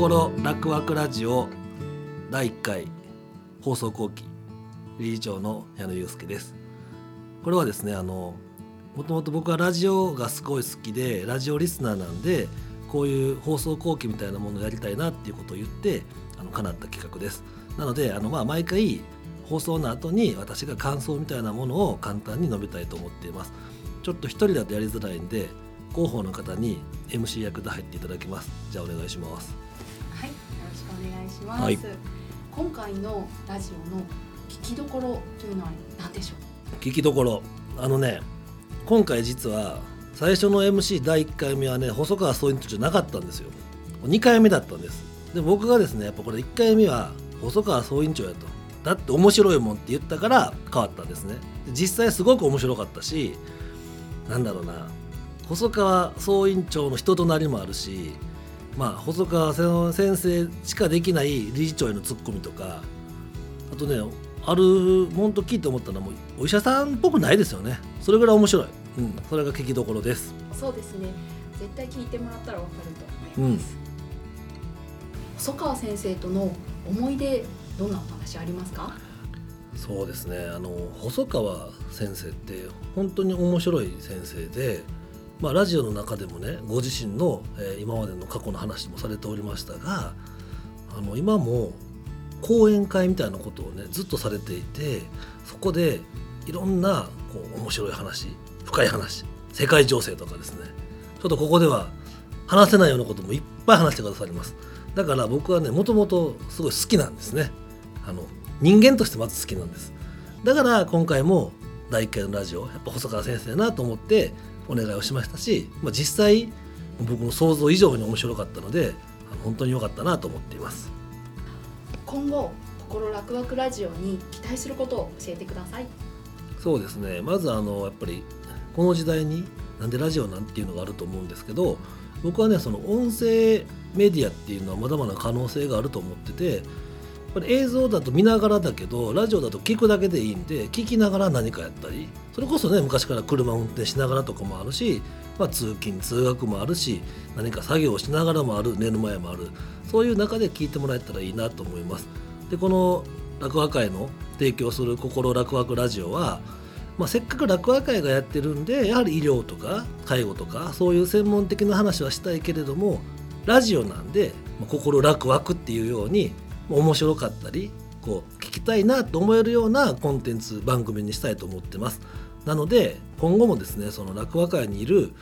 心楽ワラジオ第1回放送後期理事長の矢野祐介です。これはですねあのもともと僕はラジオがすごい好きでラジオリスナーなんでこういう放送後期みたいなものをやりたいなっていうことを言ってあの叶った企画です。なのであのまあ毎回放送の後に私が感想みたいなものを簡単に述べたいと思っています。ちょっと一人だとやりづらいんで広報の方に MC 役で入っていただきます。じゃあお願いします。はいよろしくお願いします、はい。今回のラジオの聞きどころというのは何でしょう？聞きどころ。あのね今回実は最初の MC 第1回目はね細川総員長じゃなかったんですよ。2回目だったんです。で僕がですねやっぱこれ1回目は細川総員長やと。だって面白いもんって言ったから変わったんですね。で実際すごく面白かったしなんだろうな細川総員長の人となりもあるしまあ細川先生しかできない理事長へのツッコミとかあとねある本当聞いて思ったのはもうお医者さんっぽくないですよね。それぐらい面白い、うん、それが聞きどころです。そうですね。絶対聞いてもらったらわかると思います、細川先生との思い出どんなお話ありますか？そうですね。あの細川先生って本当に面白い先生で、まあ、ラジオの中でもねご自身の、えー今までの過去の話もされておりましたがあの今も講演会みたいなことをねずっとされていてそこでいろんなこう面白い話深い話世界情勢とかですねちょっとここでは話せないようなこともいっぱい話してくださります。だから僕はねもともとすごい好きなんですね。あの人間としてまず好きなんです。だから今回も第1回のラジオやっぱ細川先生だなと思ってお願いをしましたし、まあ、実際僕の想像以上に面白かったのであの本当に良かったなと思っています。今後心楽ワクラジオに期待することを教えてください。そうですね。まずあのやっぱりこの時代になんでラジオなんていうのがあると思うんですけど僕はねその音声メディアっていうのはまだまだ可能性があると思っててやっぱり映像だと見ながらだけどラジオだと聞くだけでいいんで聞きながら何かやったりそれこそね昔から車運転しながらとかもあるし、まあ、通勤通学もあるし何か作業をしながらもある寝る前もあるそういう中で聞いてもらえたらいいなと思います。でこの落語会の提供する心楽ワクラジオは、まあ、せっかく落語会がやってるんでやはり医療とか介護とかそういう専門的な話はしたいけれどもラジオなんで、まあ心楽ワクっていうように面白かったりこう聞きたいなと思えるようなコンテンツ番組にしたいと思ってます。なので今後もですねその落語会にいる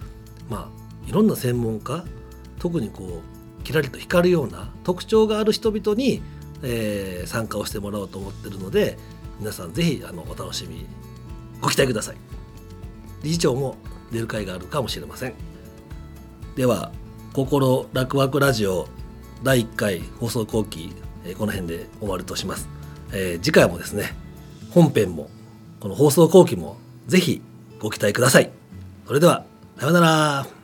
まあいろんな専門家特にこうキラリと光るような特徴がある人々に、えー参加をしてもらおうと思ってるので皆さんぜひあのお楽しみご期待ください。理事長も出る会があるかもしれません。では「心楽ワクラジオ」第1回放送後期、えこの辺で終わるとします、え次回もですね本編もこの放送後期もぜひご期待ください。それではさようなら。